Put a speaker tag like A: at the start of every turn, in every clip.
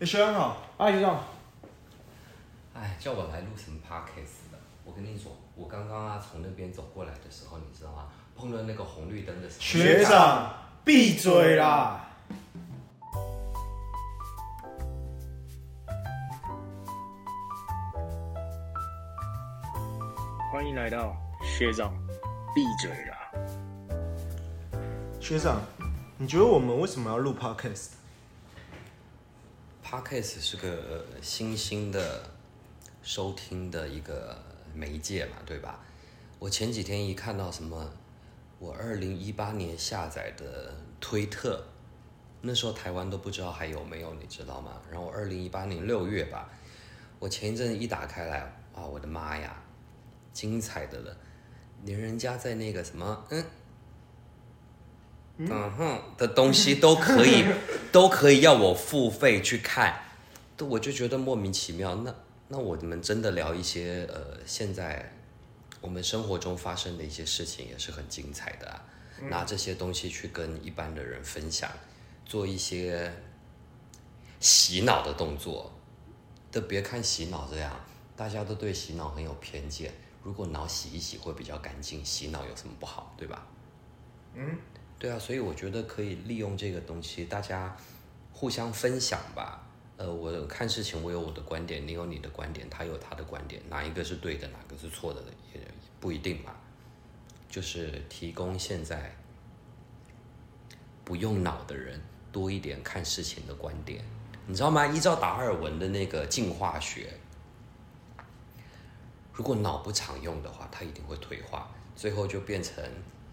A: 哎，学长好，
B: 啊，学长，
C: 哎，叫我来录什么 podcast 的？我跟你说，我刚刚啊从那边走过来的时候，你知道吗？碰到那个红绿灯的时候，
A: 学长
B: 闭嘴啦！
D: 欢迎来到学长闭嘴啦！
A: 学长，你觉得我们为什么要录 podcast？
C: Podcast 是个呃新兴的收听的一个媒介嘛，对吧？我前几天一看到什么，我二零一八年下载的推特，那时候台湾都不知道还有没有，你知道吗？然后二零一八年六月吧，我前一阵一打开来，啊，我的妈呀，精彩的了，连人家在那个什么，嗯。嗯哼的东西都可以，都可以要我付费去看，都我就觉得莫名其妙。那那我们真的聊一些呃，现在我们生活中发生的一些事情也是很精彩的。拿这些东西去跟一般的人分享，做一些洗脑的动作。都别看洗脑这样，大家都对洗脑很有偏见。如果脑洗一洗会比较干净，洗脑有什么不好，对吧？嗯对啊，所以我觉得可以利用这个东西，大家互相分享吧。呃，我看事情我有我的观点，你有你的观点，他有他的观点，哪一个是对的，哪个是错的，也不一定嘛。就是提供现在不用脑的人多一点看事情的观点，你知道吗？依照达尔文的那个进化学，如果脑不常用的话，它一定会退化，最后就变成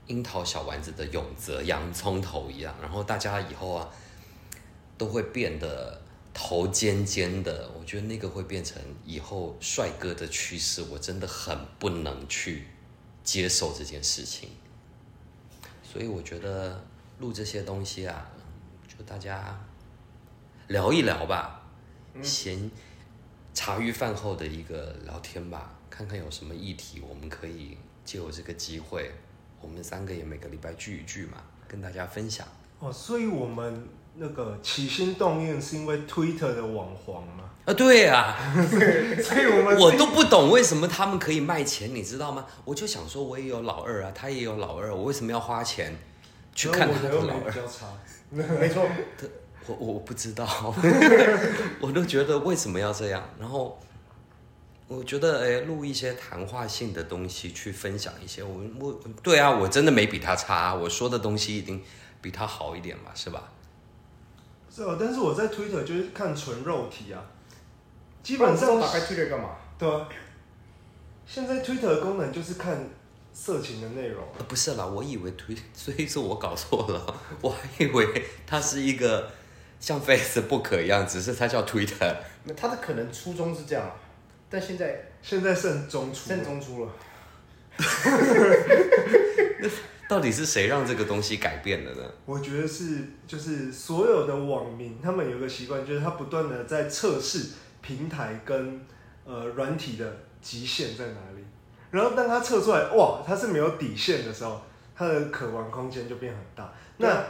C: 樱桃小丸子的永泽洋葱头一样。然后大家以后啊，都会变得头尖尖的。我觉得那个会变成以后帅哥的趋势，我真的很不能去接受这件事情。所以我觉得录这些东西啊，就大家聊一聊吧，闲茶余饭后的一个聊天吧，看看有什么议题，我们可以借由这个机会，我们三个也每个礼拜聚一聚嘛，跟大家分享。
A: 哦，所以我们那个起心动念是因为 Twitter 的网黄吗？
C: 啊，对啊，
A: 所以我们
C: 我都不懂为什么他们可以卖钱，你知道吗？我就想说，我也有老二啊，他也有老二，我为什么要花钱去看他
A: 我的
C: 老二？
A: 没比较差。
B: 没错，
C: 我我我不知道，我都觉得为什么要这样。然后我觉得，哎，录一些谈话性的东西去分享一些，我我对啊，我真的没比他差啊，我说的东西一定比他好一点嘛，是吧？
A: 是哦，但是我在 Twitter 就是看纯肉体啊，基本上
B: 打开 Twitter 干嘛？
A: 对啊。现在 Twitter 的功能就是看色情的内容。
C: 呃不是啦，我以为推，所以说我搞错了，我还以为它是一个像 Facebook 一样，只是它叫 Twitter。
B: 那他的可能初衷是这样啊，但现在
A: 现在剩中出，
B: 剩中出了，
C: 到底是谁让这个东西改变了呢？
A: 我觉得是就是所有的网民，他们有个习惯，就是他不断的在测试平台跟呃软体的极限在哪里。然后当他测出来，哇，它是没有底线的时候，它的可玩空间就变很大。那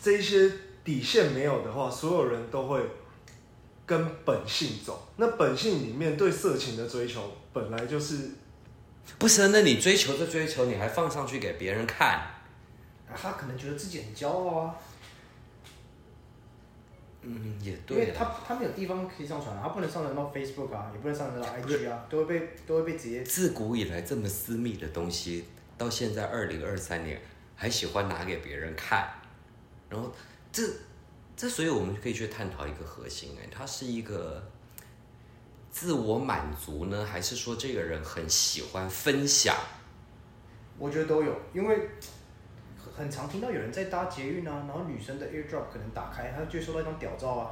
A: 这一些底线没有的话，所有人都会跟本性走。那本性里面对色情的追求，本来就是
C: 不是，那你追求的追求，你还放上去给别人看，
B: 啊他可能觉得自己很骄傲啊，
C: 嗯，也
B: 因
C: 对因。
B: 为他他没有地方可以上传啊，他不能上传到 Facebook 啊，也不能上传到 IG 啊，都会被都会被直接
C: 自古以来这么私密的东西，到现在二零二三年还喜欢拿给别人看，然后这这，所以我们可以去探讨一个核心，哎，它是一个自我满足呢，还是说这个人很喜欢分享？
B: 我觉得都有，因为很很常听到有人在搭捷运啊，然后女生的 AirDrop 可能打开，她就会收到一张屌照啊。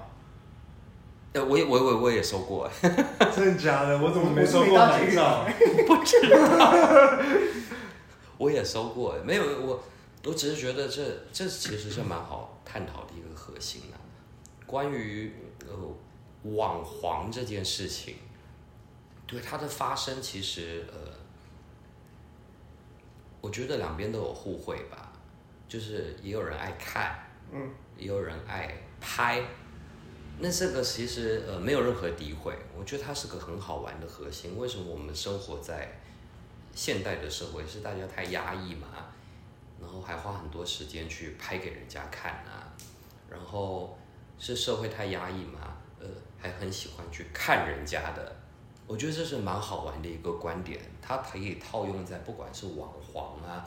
C: 呃，我也我我我也收过，哎
A: 真的假的？我怎么没收过？
C: 不知道，我也收过，没有我，我只是觉得这这其实是蛮好探讨的一个核心啊，关于呃网黄这件事情，对它的发生，其实呃，我觉得两边都有互惠吧，就是也有人爱看，
B: 嗯，
C: 也有人爱拍，那这个其实呃没有任何诋毁，我觉得它是个很好玩的核心。为什么我们生活在现代的社会是大家太压抑嘛，然后还花很多时间去拍给人家看啊，然后是社会太压抑嘛，呃，还很喜欢去看人家的。我觉得这是蛮好玩的一个观点，它可以套用在不管是网黄啊，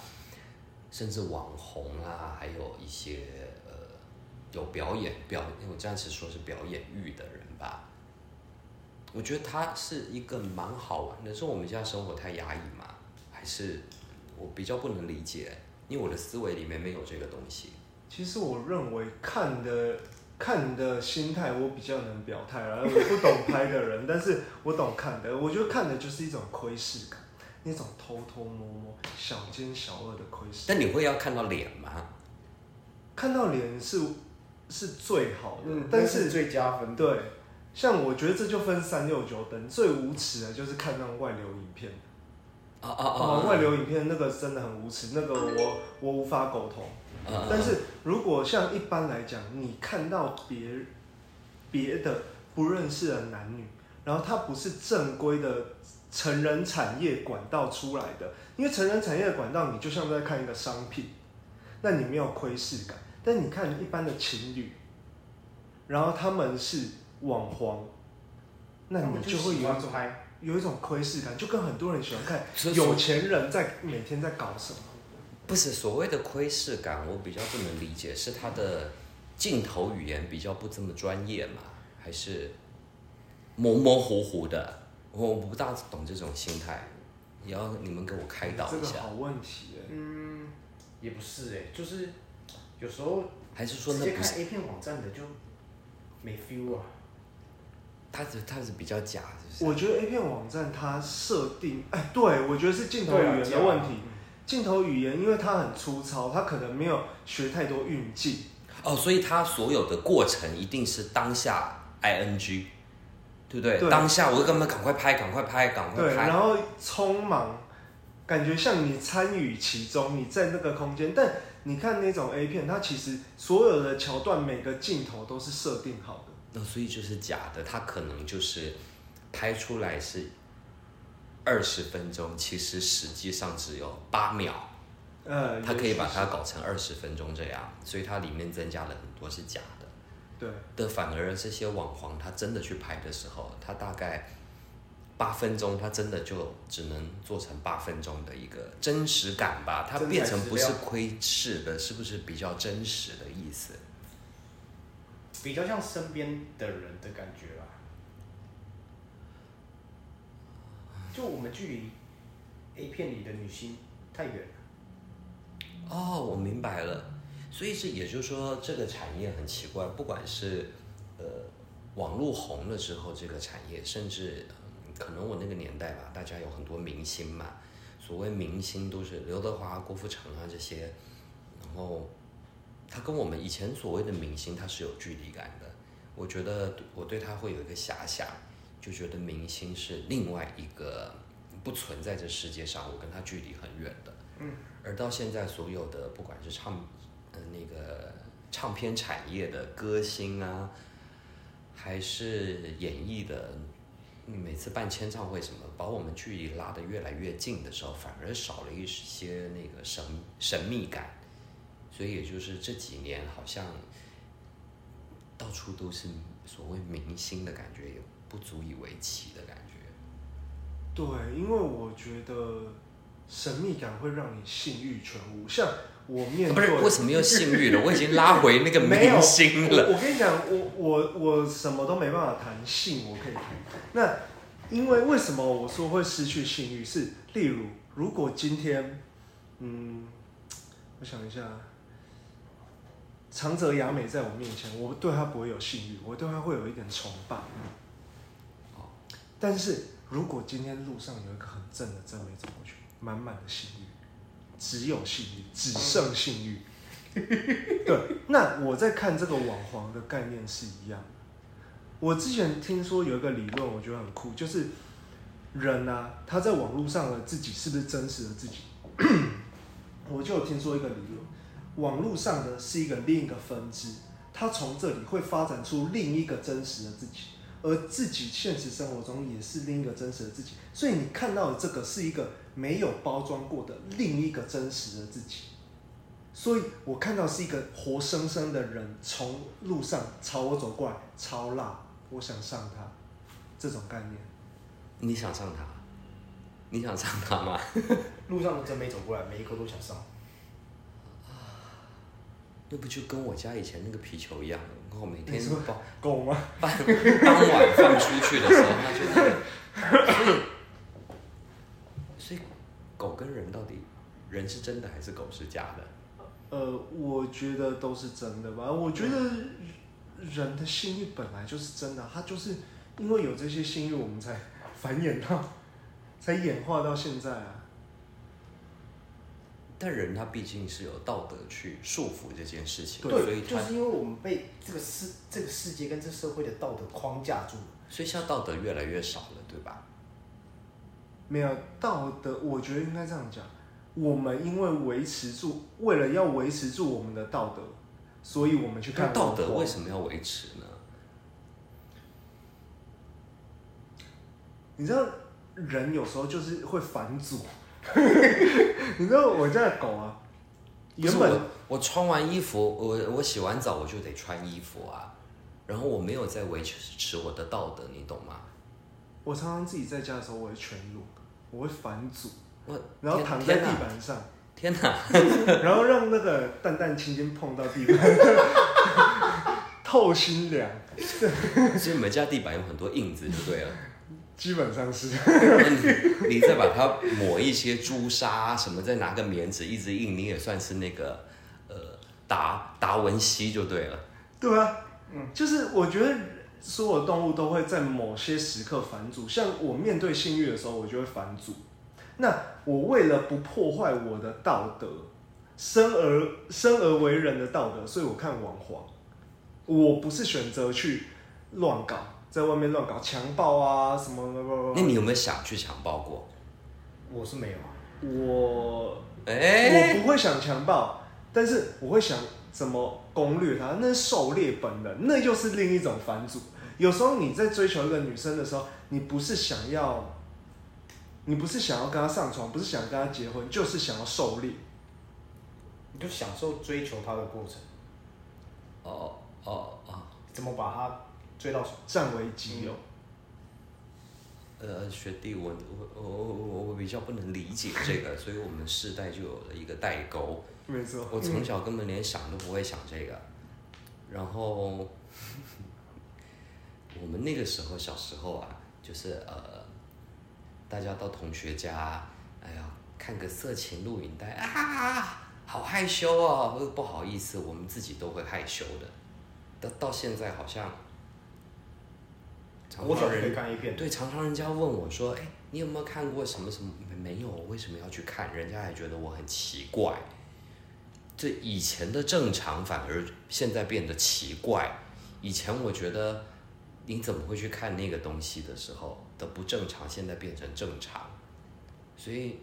C: 甚至网红啊，还有一些呃有表演表，我暂时说是表演欲的人吧。我觉得它是一个蛮好玩的，是我们现在生活太压抑吗，还是我比较不能理解，因为我的思维里面没有这个东西。
A: 其实我认为看的看的心态，我比较能表态然后我不懂拍的人，但是我懂看的。我觉得看的就是一种窥视感，那种偷偷摸摸、小奸小恶的窥视。
C: 但你会要看到脸吗？
A: 看到脸是是最好的，
B: 嗯，
A: 但是
B: 是最加分的。
A: 对，像我觉得这就分三六九等，最无耻的就是看那种外流影片。
C: 啊啊
A: 哦，
C: 啊！
A: 外流影片那个真的很无耻，那个我我无法苟同。
C: 啊
A: 但是如果像一般来讲，你看到别别的不认识的男女，然后他不是正规的成人产业管道出来的，因为成人产业的管道，你就像在看一个商品，那你没有窥视感。但你看一般的情侣，然后他们是网黄，那你就会有一种
B: 拍，
A: 有一种窥视感，就跟很多人喜欢看
C: 所以
A: 有钱人在每天在搞什么。
C: 不是所谓的窥视感，我比较不能理解，是他的镜头语言比较不这么专业嘛，还是模模糊糊的？我不大懂这种心态，也要你们给我开导一下
A: 这个好，问题哎、
B: 嗯，也不是哎、就是有时候
C: 还是说那不是
B: A 片网站的就没 feel 啊。
C: 他是他是比较假，是不是？
A: 我觉得 A 片网站它设定，哎，对我觉得是镜头语言的问题。
B: 嗯
A: 镜头语言，因为它很粗糙，它可能没有学太多运镜。
C: 哦，所以它所有的过程一定是当下 ing，对不对？
A: 对
C: 当下我就跟他们赶快拍，赶快拍，赶快
A: 对，
C: 拍。
A: 然后匆忙，感觉像你参与其中，你在那个空间。但你看那种 A 片，它其实所有的桥段每个镜头都是设定好的。
C: 那所以就是假的，它可能就是拍出来是二十分钟，其实实际上只有八秒，
A: 呃，
C: 它可以把它搞成二十分钟这样，所以它里面增加了很多是假的。
A: 对，
C: 的反而这些网黄他真的去拍的时候，他大概八分钟，他真的就只能做成八分钟的一个真实感吧，它变成不是窥视的，是不是比较真实的意思？
B: 比较像身边的人的感觉吧。就我们距离 A 片里的女星太远了。
C: 哦，我明白了。所以是也就是说，这个产业很奇怪，不管是呃网络红了之后，这个产业，甚至、可能我那个年代吧，大家有很多明星嘛，所谓明星都是刘德华、郭富城啊这些，然后他跟我们以前所谓的明星，他是有距离感的。我觉得我对他会有一个遐想，就觉得明星是另外一个不存在这世界上，我跟他距离很远的。
B: 嗯，
C: 而到现在，所有的不管是唱呃那个唱片产业的歌星啊，还是演艺的，嗯每次办签唱会什么，把我们距离拉得越来越近的时候，反而少了一些那个神神秘感。所以也就是这几年，好像到处都是所谓明星的感觉，也不足以为奇的感觉。
A: 对，因为我觉得神秘感会让你性欲全无。像我面对，
C: 不是为什么又性欲了？我已经拉回那个 明星了。
A: 我我跟你讲，我我我什么都没办法谈性，我可以谈。那因为为什么我说会失去性欲？是例如，如果今天，嗯，我想一下，长泽雅美在我面前，我对她不会有性欲，我对她会有一点崇拜。但是如果今天路上有一个很正的正妹走过去，满满的性欲，只有性欲，只剩性欲。对，那我在看这个网黄的概念是一样。我之前听说有一个理论，我觉得很酷，就是人啊，他在网络上的自己是不是真实的自己？我就有听说一个理论，网络上的是一个另一个分支，他从这里会发展出另一个真实的自己，而自己现实生活中也是另一个真实的自己。所以你看到的这个是一个没有包装过的另一个真实的自己。所以我看到是一个活生生的人从路上朝我走过来，超辣，我想上他，这种概念。
C: 你想上他？你想上他吗？
B: 路上的真没走过来，每一个都想上。
C: 那不就跟我家以前那个皮球一样？我每天
A: 你说
C: 傍
A: 狗吗？
C: 傍傍晚放出去的时候，它就是，所以所以狗跟人到底人是真的还是狗是假的？
A: 呃，我觉得都是真的吧。我觉得人的性欲本来就是真的，它就是因为有这些性欲，我们才繁衍到，才演化到现在啊。
C: 但人他毕竟是有道德去束缚这件事情，所
B: 对，
C: 以
B: 就是因为我们被这个世这个世界跟这社会的道德框架住了。
C: 所以现在道德越来越少了，对吧？
A: 没有道德，我觉得应该这样讲。我们因为维持住，为了要维持住我们的道德，所以我们去
C: 那
A: 看
C: 道德为？什么要维持呢？
A: 你知道，人有时候就是会反祖。你知道我家的狗啊，原本
C: 我我穿完衣服，我我洗完澡我就得穿衣服啊，然后我没有在维持持我的道德，你懂吗？
A: 我常常自己在家的时候，我会全裸，我会反祖，
C: 我
A: 然后躺在地板上，
C: 天哪！
A: 然后让那个蛋蛋轻轻碰到地板，透心凉，
C: 所以你们家地板有很多印子就对了。
A: 基本上是。
C: 你再把它抹一些朱砂什么，再拿个棉纸一直印，你也算是那个呃达达文西就对了。
A: 对啊，嗯，就是我觉得所有动物都会在某些时刻反祖，像我面对性欲的时候，我就会反祖。那我为了不破坏我的道德，生而生而为人的道德，所以我看网黄，我不是选择去乱搞，在外面乱搞强暴啊什么的。
C: 那你有没有想去强暴过？
B: 我是没有啊，
A: 我
C: 哎、
A: 我不会想强暴，但是我会想怎么攻略他，那是狩猎本能，那又是另一种反祖。有时候你在追求一个女生的时候，你不是想要，你不是想要跟她上床，不是想跟她结婚，就是想要狩猎。
B: 你就享受追求她的过程，
C: 哦哦哦，
B: 怎么把他追到手。
A: 占为己有。
C: 呃，学弟，我我我我我比较不能理解这个，所以我们世代就有了一个代沟。
A: 没错，
C: 我从小根本连想都不会想这个，然后 我们那个时候小时候啊，就是呃，大家到同学家，哎呀，看个色情录影带啊，好害羞哦，不不好意思，我们自己都会害羞的。到到现在好像，常
B: 我小学可以
C: 常人
B: 看一遍，
C: 对，常常人家问我说：“哎，你有没有看过什么什么？”没有，为什么要去看？人家还觉得我很奇怪。这以前的正常反而现在变得奇怪。以前我觉得你怎么会去看那个东西的时候的不正常，现在变成正常。所以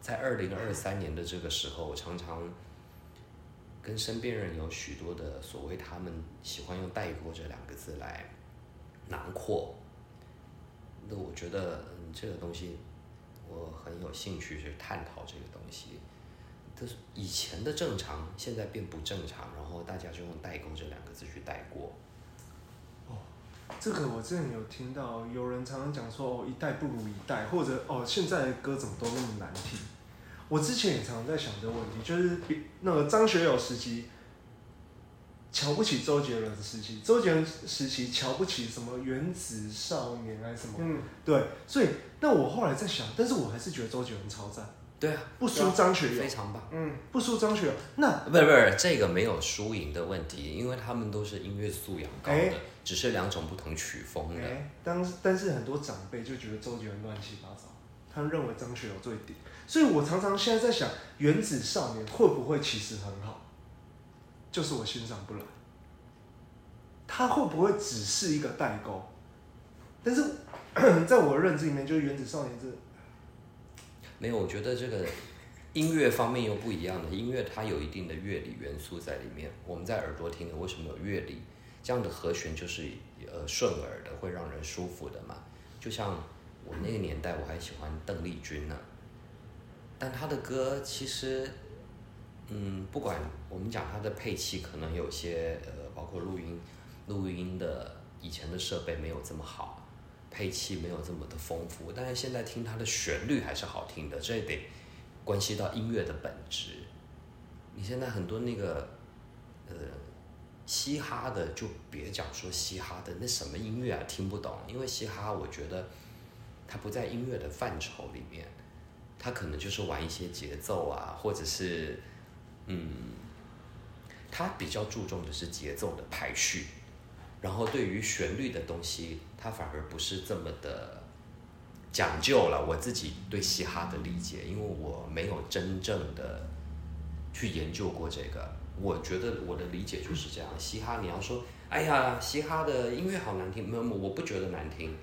C: 在二零二三年的这个时候，我常常跟身边人有许多的所谓他们喜欢用“代沟”这两个字来囊括。那我觉得，嗯，这个东西我很有兴趣去探讨这个东西。就是以前的正常，现在变不正常，然后大家就用“代沟”这两个字去带过。
A: 哦这个我之前有听到，有人常常讲说哦，一代不如一代，或者哦，现在的歌怎么都那么难听。我之前也常常在想这个问题，就是比那个张学友时期瞧不起周杰伦的时期，周杰伦时期瞧不起什么原子少年还是什么，
B: 嗯，
A: 对，所以那我后来在想，但是我还是觉得周杰伦超赞，
C: 对啊，
A: 不输张学友
C: 非，常棒。
B: 嗯，
A: 不输张学友。那
C: 不是不是，这个没有输赢的问题，因为他们都是音乐素养高的，
A: 哎
C: 只是两种不同曲风的。
A: 哎，当但是很多长辈就觉得周杰伦乱七八糟，他们认为张学友最顶，所以我常常现在在想，原子少年会不会其实很好，就是我欣赏不来，他会不会只是一个代沟？但是 在我的认知里面，就是原子少年这
C: 没有，我觉得这个音乐方面又不一样的，音乐它有一定的乐理元素在里面。我们在耳朵听的，为什么有乐理？这样的和弦就是呃顺耳的，会让人舒服的嘛。就像我那个年代，我还喜欢邓丽君呢，但她的歌其实，嗯，不管我们讲它的配器，可能有些呃，包括录音录音的以前的设备没有这么好，配器没有这么的丰富，但是现在听它的旋律还是好听的，这得关系到音乐的本质。你现在很多那个呃嘻哈的，就别讲说嘻哈的，那什么音乐啊听不懂，因为嘻哈我觉得它不在音乐的范畴里面，它可能就是玩一些节奏啊，或者是嗯，他比较注重的是节奏的排序，然后对于旋律的东西，他反而不是这么的讲究了。我自己对嘻哈的理解，因为我没有真正的去研究过这个，我觉得我的理解就是这样。嘻哈你要说，哎呀，嘻哈的音乐好难听，没有，我不觉得难听，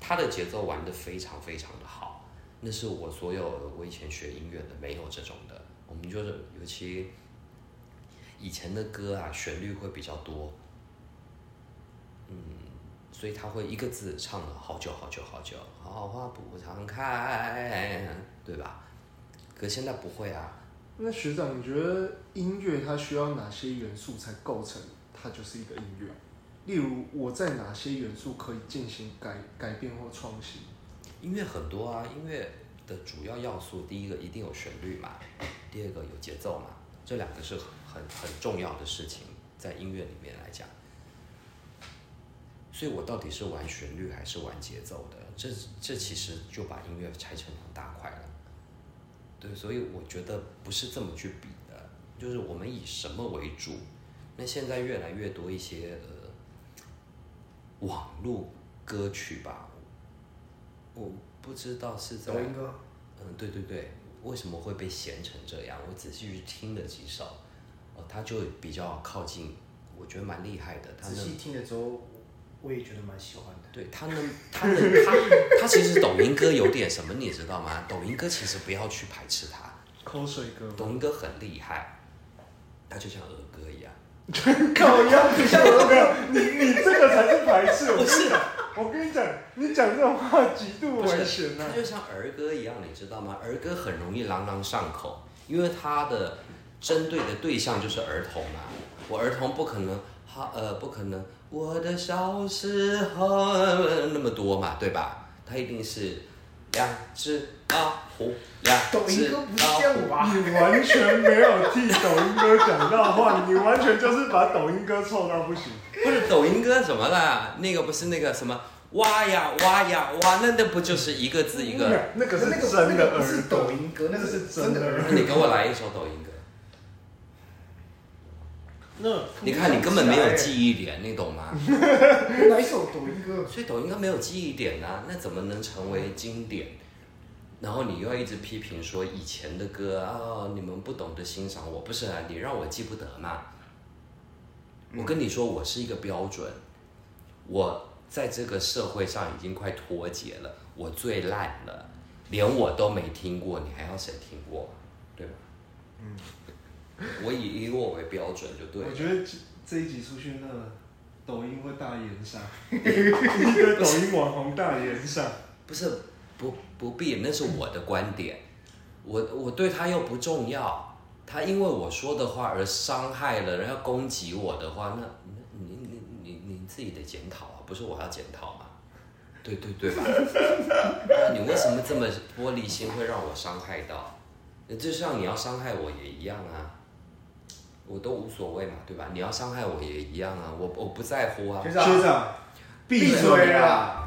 C: 他的节奏玩得非常非常的好，那是我所有我以前学音乐的没有这种。我们就是尤其以前的歌啊，旋律会比较多，嗯，所以他会一个字唱了好久好久好久，好花不常开，对吧？可现在不会啊，
A: 那学长，你觉得音乐它需要哪些元素才构成它就是一个音乐？例如，我在哪些元素可以进行改改变或创新？
C: 音乐很多啊，音乐的主要要素，第一个一定有旋律嘛，第二个有节奏嘛，这两个是很很很重要的事情，在音乐里面来讲。所以我到底是玩旋律还是玩节奏的？这这其实就把音乐拆成两大块了。对，所以我觉得不是这么去比的，就是我们以什么为主？那现在越来越多一些呃网络歌曲吧，我不知道是在
B: 抖音歌，
C: 嗯，对对对，为什么会被闲成这样？我仔细去听了几首，哦，他就比较靠近，我觉得蛮厉害的。他
B: 仔细听了之后，我也觉得蛮喜欢的。
C: 对他能，他能，他他其实抖音歌有点什么，你知道吗？抖音歌其实不要去排斥它，
A: 口水歌，
C: 抖音歌很厉害，它就像儿歌一样。
A: 靠腰，你像我没有，你你这个才是排斥。我跟你讲，我跟你讲，你讲这种话极度危
C: 是，
A: 险啊
C: 它！就像儿歌一样，你知道吗？儿歌很容易朗朗上口，因为它的针对的对象就是儿童嘛。我儿童不可能，哈呃，不可能，我的小时候呃那么多嘛，对吧？它一定是两只老虎，两
B: 抖音哥不是
C: 老
B: 这样。吧？
A: 你完全没有替抖音哥讲到话，你完全就是把抖音哥臭到不行。
C: 不是抖音哥怎么了？那个不是那个什么挖呀挖呀挖，那那不就是一个字一个？
A: 那个是
B: 那个
A: 真的
B: 那个不是抖音歌，那个是真的
A: 那
C: 你给我来一首抖音歌。
A: 那
C: 你看你根本没有记忆点，你懂吗？
B: 哪一首抖音歌？
C: 所以抖音歌没有记忆点啊，那怎么能成为经典？然后你又要一直批评说以前的歌啊、你们不懂得欣赏我，不是啊？你让我记不得嘛？我跟你说，我是一个标准，我在这个社会上已经快脱节了，我最烂了，连我都没听过，你还要谁听过？对吧？嗯，我以以我为标准就对了。
A: 我觉得这这一集出去，那抖音会大延上，一个抖音网红大延上。
C: 不是不不必，那是我的观点，我我对他又不重要，他因为我说的话而伤害了，然后攻击我的话，那那你你你你自己得检讨啊，不是我要检讨吗，对对对吧？那你为什么这么玻璃心，会让我伤害到？就像你要伤害我也一样啊，我都无所谓嘛，对吧？你要伤害我也一样啊，我我不在乎啊。
B: 学
A: 学长，闭嘴啦！